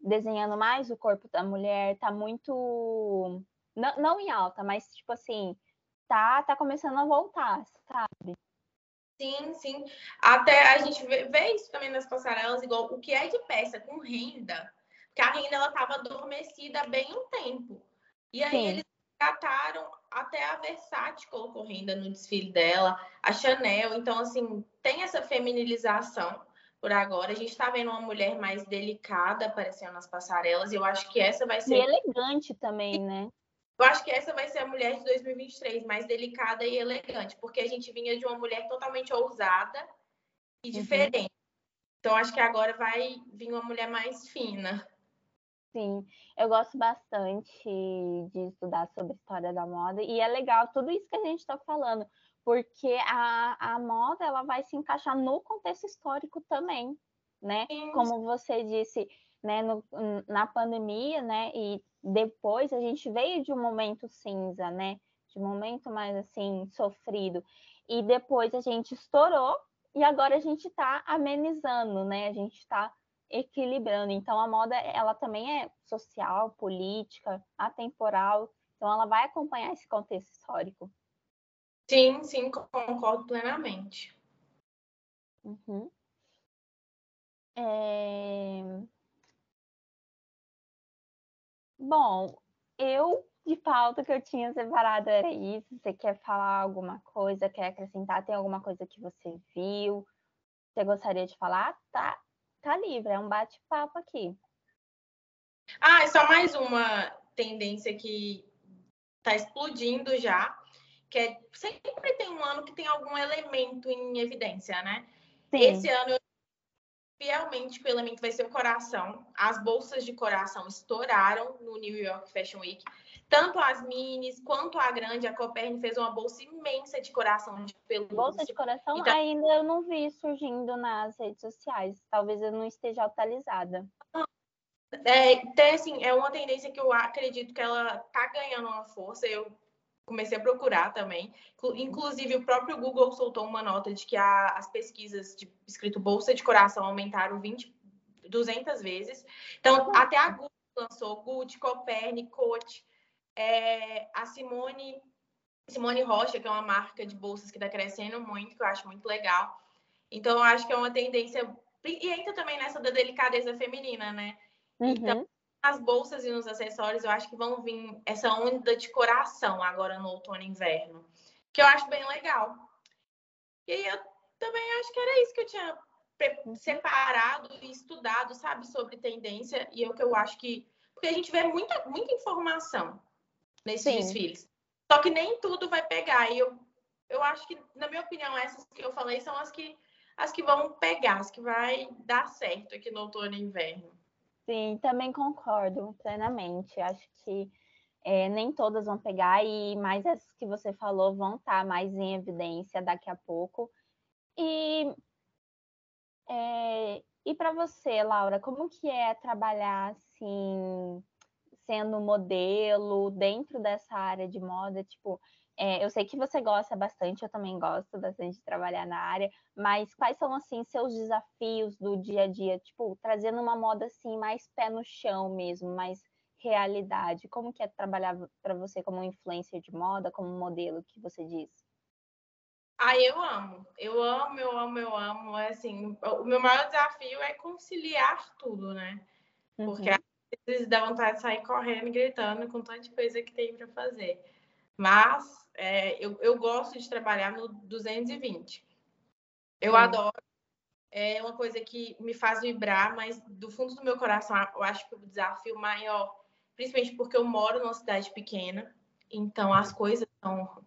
desenhando mais o corpo da mulher, tá muito não, não em alta, mas tipo assim, tá, tá começando a voltar, sabe? Sim, sim. Até a gente vê, vê, isso também nas passarelas, igual o que é de peça com renda, que a renda ela tava adormecida bem um tempo. E aí sim. eles cataram até a Versace colocou renda no desfile dela, a Chanel, então assim, tem essa feminilização por agora. A gente está vendo uma mulher mais delicada aparecendo nas passarelas, e eu acho que essa vai ser. E elegante também, né? Eu acho que essa vai ser a mulher de 2023, mais delicada e elegante, porque a gente vinha de uma mulher totalmente ousada e uhum. diferente. Uhum. Então, acho que agora vai vir uma mulher mais fina. Sim, eu gosto bastante de estudar sobre a história da moda e é legal tudo isso que a gente está falando, porque a, a moda ela vai se encaixar no contexto histórico também, né? Como você disse, né, no, na pandemia, né, e depois a gente veio de um momento cinza, né, de um momento mais assim sofrido, e depois a gente estourou e agora a gente está amenizando, né, a gente está equilibrando. Então, a moda, ela também é social, política, atemporal. Então, ela vai acompanhar esse contexto histórico. Sim, sim, concordo plenamente. Uhum. É... Bom, eu de pauta que eu tinha separado era isso. Você quer falar alguma coisa, quer acrescentar? Tem alguma coisa que você viu? Você gostaria de falar? Tá, tá livre, é um bate-papo aqui. Ah, é só mais uma tendência que está explodindo já, que é sempre tem um ano que tem algum elemento em evidência, né? Sim. Esse ano fielmente que o elemento vai ser o coração. As bolsas de coração estouraram no New York Fashion Week. Tanto as minis quanto a grande, a Copernic fez uma bolsa imensa de coração de pelúcia. Bolsa de coração então, ainda eu não vi surgindo nas redes sociais. Talvez eu não esteja atualizada. É, então, assim, é uma tendência que eu acredito que ela tá ganhando uma força. Eu comecei a procurar também. Inclusive, o próprio Google soltou uma nota de que a, as pesquisas de escrito bolsa de coração aumentaram 20, 200 vezes. Então, até a Google lançou Gucci, Copernic, Coach, é, a Simone, Simone Rocha, que é uma marca de bolsas que está crescendo muito, que eu acho muito legal. Então, eu acho que é uma tendência. E entra também nessa da delicadeza feminina, né? Uhum. Então, nas bolsas e nos acessórios, eu acho que vão vir essa onda de coração agora no outono e inverno, que eu acho bem legal. E eu também acho que era isso que eu tinha separado e estudado, sabe, sobre tendência, e é o que eu acho que. Porque a gente vê muita, muita informação nesses Sim. desfiles. Só que nem tudo vai pegar. E eu, eu acho que, na minha opinião, essas que eu falei são as que, as que vão pegar, as que vai dar certo aqui no outono e inverno. Sim, também concordo plenamente. Acho que é, nem todas vão pegar, e mais as que você falou vão estar tá mais em evidência daqui a pouco. E, é, e para você, Laura, como que é trabalhar assim, sendo modelo dentro dessa área de moda? Tipo, é, eu sei que você gosta bastante, eu também gosto bastante de trabalhar na área, mas quais são, assim, seus desafios do dia a dia? Tipo, trazendo uma moda, assim, mais pé no chão mesmo, mais realidade. Como que é trabalhar para você como influencer de moda, como modelo, que você diz? Ah, eu amo. Eu amo, eu amo, eu amo. É assim, o meu maior desafio é conciliar tudo, né? Porque uhum. às vezes dá vontade de sair correndo, gritando com tanta coisa que tem para fazer. Mas é, eu, eu gosto de trabalhar no 220. Eu adoro. É uma coisa que me faz vibrar, mas do fundo do meu coração, eu acho que o desafio maior, principalmente porque eu moro numa cidade pequena, então as coisas são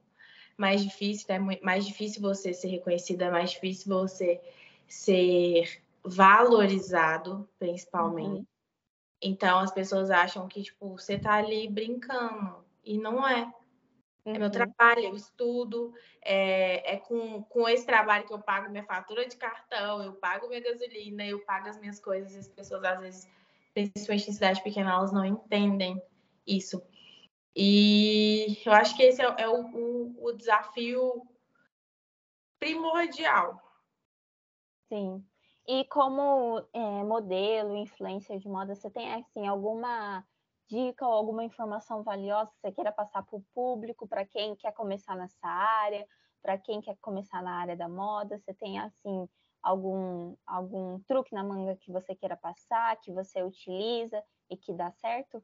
mais difíceis, é né? mais difícil você ser reconhecida, é mais difícil você ser valorizado, principalmente. Uhum. Então as pessoas acham que tipo você tá ali brincando e não é. Uhum. É meu uhum. trabalho, eu estudo, é, é com, com esse trabalho que eu pago minha fatura de cartão, eu pago minha gasolina, eu pago as minhas coisas, e as pessoas às vezes, principalmente em cidade pequena, elas não entendem isso. E eu acho que esse é, é o, o, o desafio primordial. Sim. E como é, modelo, influencer de moda, você tem assim alguma dica ou alguma informação valiosa que você queira passar para o público, para quem quer começar nessa área, para quem quer começar na área da moda? Você tem assim algum algum truque na manga que você queira passar, que você utiliza e que dá certo?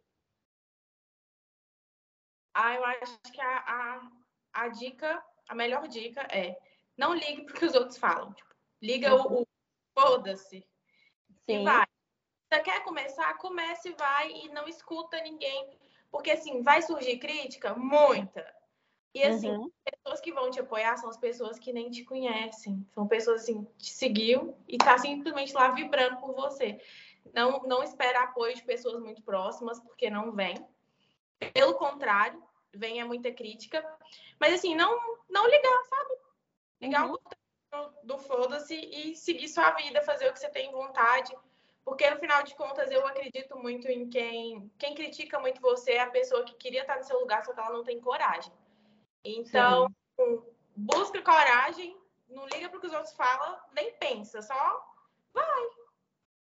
Ah, eu acho que a, a, a dica, a melhor dica é não ligue porque os outros falam. Tipo, liga uhum. o, o foda-se e vai. Você quer começar? Comece, vai e não escuta ninguém. Porque, assim, vai surgir crítica? Muita. E, assim, uhum. pessoas que vão te apoiar são as pessoas que nem te conhecem. São pessoas, assim, que te seguiu e tá simplesmente lá vibrando por você. Não, não espera apoio de pessoas muito próximas, porque não vem. Pelo contrário, vem é muita crítica. Mas, assim, não, não ligar, sabe? Ligar uhum. o do, do foda-se e seguir sua vida, fazer o que você tem vontade porque, no final de contas, eu acredito muito em quem, quem critica muito você é a pessoa que queria estar no seu lugar, só que ela não tem coragem. Então, Sim. busca coragem, não liga para o que os outros falam, nem pensa, só vai.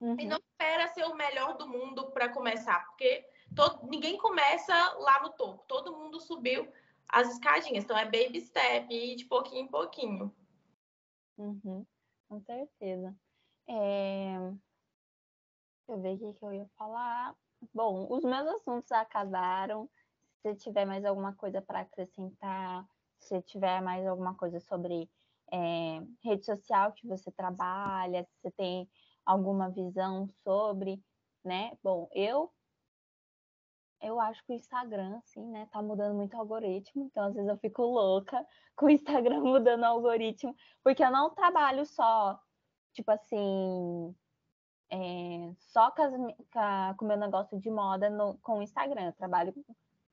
Uhum. E não espera ser o melhor do mundo para começar, porque todo, ninguém começa lá no topo, todo mundo subiu as escadinhas, então é baby step, e de pouquinho em pouquinho. Uhum. Com certeza. É... Deixa eu ver o que eu ia falar. Bom, os meus assuntos acabaram. Se tiver mais alguma coisa para acrescentar, se tiver mais alguma coisa sobre é, rede social que você trabalha, se você tem alguma visão sobre, né? Bom, eu eu acho que o Instagram, assim, né, tá mudando muito o algoritmo, então às vezes eu fico louca com o Instagram mudando o algoritmo, porque eu não trabalho só, tipo assim, é, só com, as, com o meu negócio de moda no, com o Instagram, eu trabalho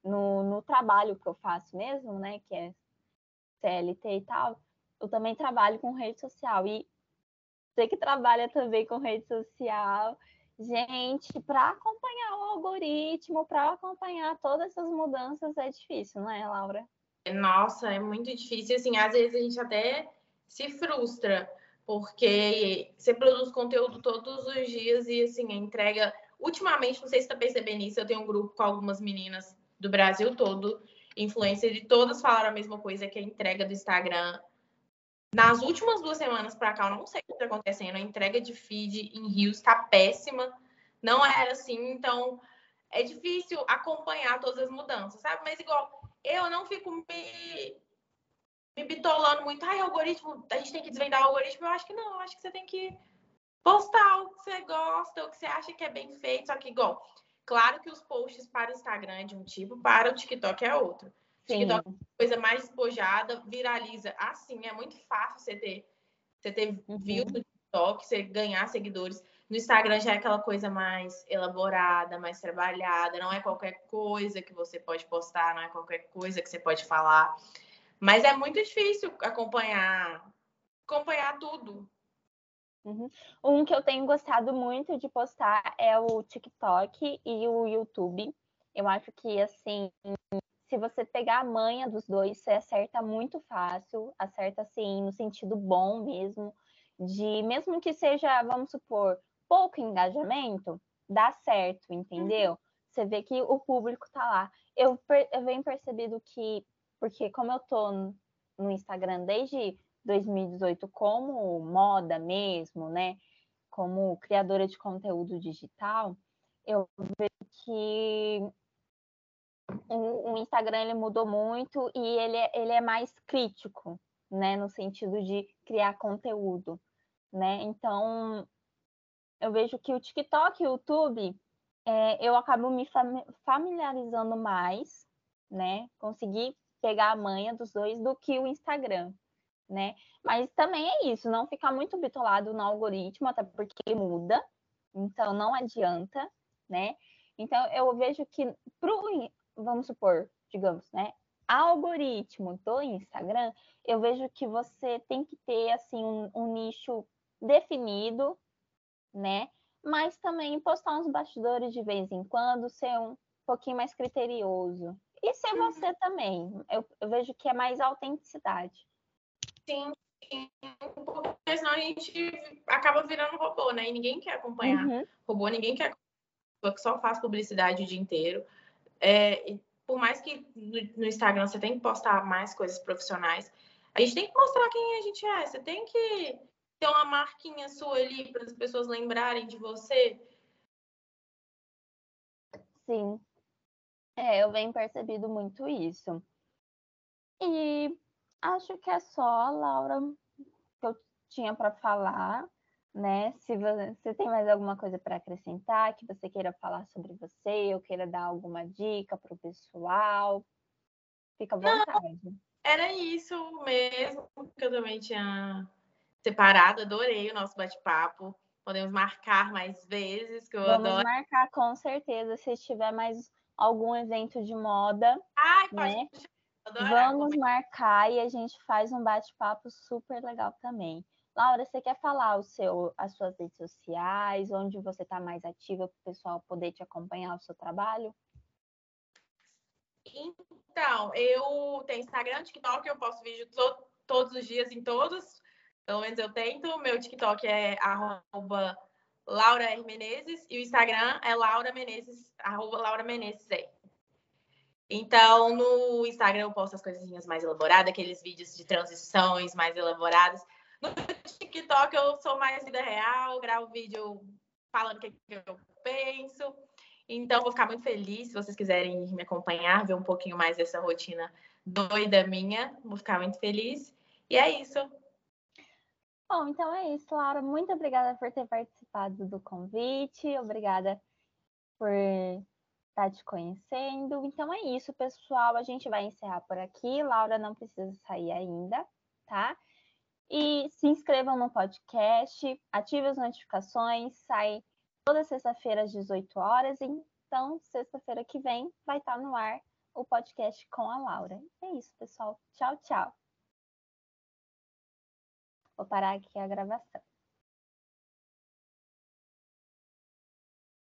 no, no trabalho que eu faço mesmo, né, que é CLT e tal, eu também trabalho com rede social. E você que trabalha também com rede social, gente, para acompanhar o algoritmo, para acompanhar todas essas mudanças é difícil, não é, Laura? Nossa, é muito difícil. Assim, às vezes a gente até se frustra, porque você produz conteúdo todos os dias e assim, a entrega. Ultimamente, não sei se está percebendo isso, eu tenho um grupo com algumas meninas do Brasil todo, influência de todas falaram a mesma coisa, que a entrega do Instagram nas últimas duas semanas para cá, eu não sei o que está acontecendo. A entrega de feed em Rios está péssima. Não era assim, então é difícil acompanhar todas as mudanças, sabe? Mas igual, eu não fico me, me bitolando muito. Ai, algoritmo, a gente tem que desvendar o algoritmo. Eu acho que não, eu acho que você tem que postar o que você gosta, o que você acha que é bem feito. Só que, igual, claro que os posts para o Instagram é de um tipo, para o TikTok é outro. Sim. TikTok é coisa mais despojada, viraliza. Assim, é muito fácil você ter, você ter uhum. views no TikTok, você ganhar seguidores. No Instagram já é aquela coisa mais elaborada, mais trabalhada, não é qualquer coisa que você pode postar, não é qualquer coisa que você pode falar. Mas é muito difícil acompanhar, acompanhar tudo. Uhum. Um que eu tenho gostado muito de postar é o TikTok e o YouTube. Eu acho que assim se você pegar a manha dos dois, você acerta muito fácil, acerta assim no sentido bom mesmo, de mesmo que seja, vamos supor, pouco engajamento, dá certo, entendeu? Uhum. Você vê que o público tá lá. Eu, eu venho percebido que, porque como eu tô no Instagram desde 2018 como moda mesmo, né? Como criadora de conteúdo digital, eu vejo que o, Instagram ele mudou muito e ele, é, ele é mais crítico, né? No sentido de criar conteúdo, né? Então, eu vejo que o TikTok e o YouTube, é, eu acabo me familiarizando mais, né? Consegui pegar a manha dos dois do que o Instagram, né? Mas também é isso, não ficar muito bitolado no algoritmo, até porque ele muda, então não adianta, né? Então eu vejo que pro, vamos supor, digamos, né? Algoritmo do Instagram, eu vejo que você tem que ter assim um, um nicho definido, né? Mas também postar uns bastidores de vez em quando, ser um pouquinho mais criterioso. E ser uhum. você também. Eu, eu, vejo que é mais autenticidade. Sim, sim, porque senão a gente acaba virando robô, né? E ninguém quer acompanhar uhum. robô, ninguém quer que só faz publicidade o dia inteiro. É, por mais que no, Instagram você tem que postar mais coisas profissionais, a gente tem que mostrar quem a gente é. Você tem que ter uma marquinha sua ali para as pessoas lembrarem de você. Sim. É, eu venho percebido muito isso. E acho que é só, Laura, que eu tinha para falar né? Se você tem mais alguma coisa para acrescentar, que você queira falar sobre você, ou queira dar alguma dica para o pessoal, fica à vontade. Não, era isso mesmo que eu também tinha separado. Adorei o nosso bate-papo. Podemos marcar mais vezes, que eu Vamos adoro. marcar com certeza, se tiver mais algum evento de moda. Ai, né? Vamos marcar e a gente faz um bate-papo super legal também. Laura, você quer falar o seu, as suas redes sociais, onde você está mais ativa para o pessoal poder te acompanhar o seu trabalho? Então, eu tenho Instagram, TikTok, eu posto vídeo to todos os dias em todos. Pelo menos eu tento. Meu TikTok é arroba Laura R. Menezes, e o Instagram é Laura Menezes, arroba Laura Menezes aí. Então, no Instagram eu posto as coisinhas mais elaboradas, aqueles vídeos de transições mais elaborados. No TikTok eu sou mais vida real, gravo vídeo falando o que eu penso. Então, vou ficar muito feliz se vocês quiserem me acompanhar, ver um pouquinho mais dessa rotina doida minha. Vou ficar muito feliz. E é isso. Bom, então é isso, Laura. Muito obrigada por ter participado do convite. Obrigada por estar te conhecendo. Então é isso, pessoal. A gente vai encerrar por aqui. Laura não precisa sair ainda, tá? E se inscrevam no podcast, ative as notificações, sai toda sexta-feira às 18 horas. Então, sexta-feira que vem vai estar no ar o podcast com a Laura. É isso, pessoal. Tchau, tchau. Vou parar aqui a gravação.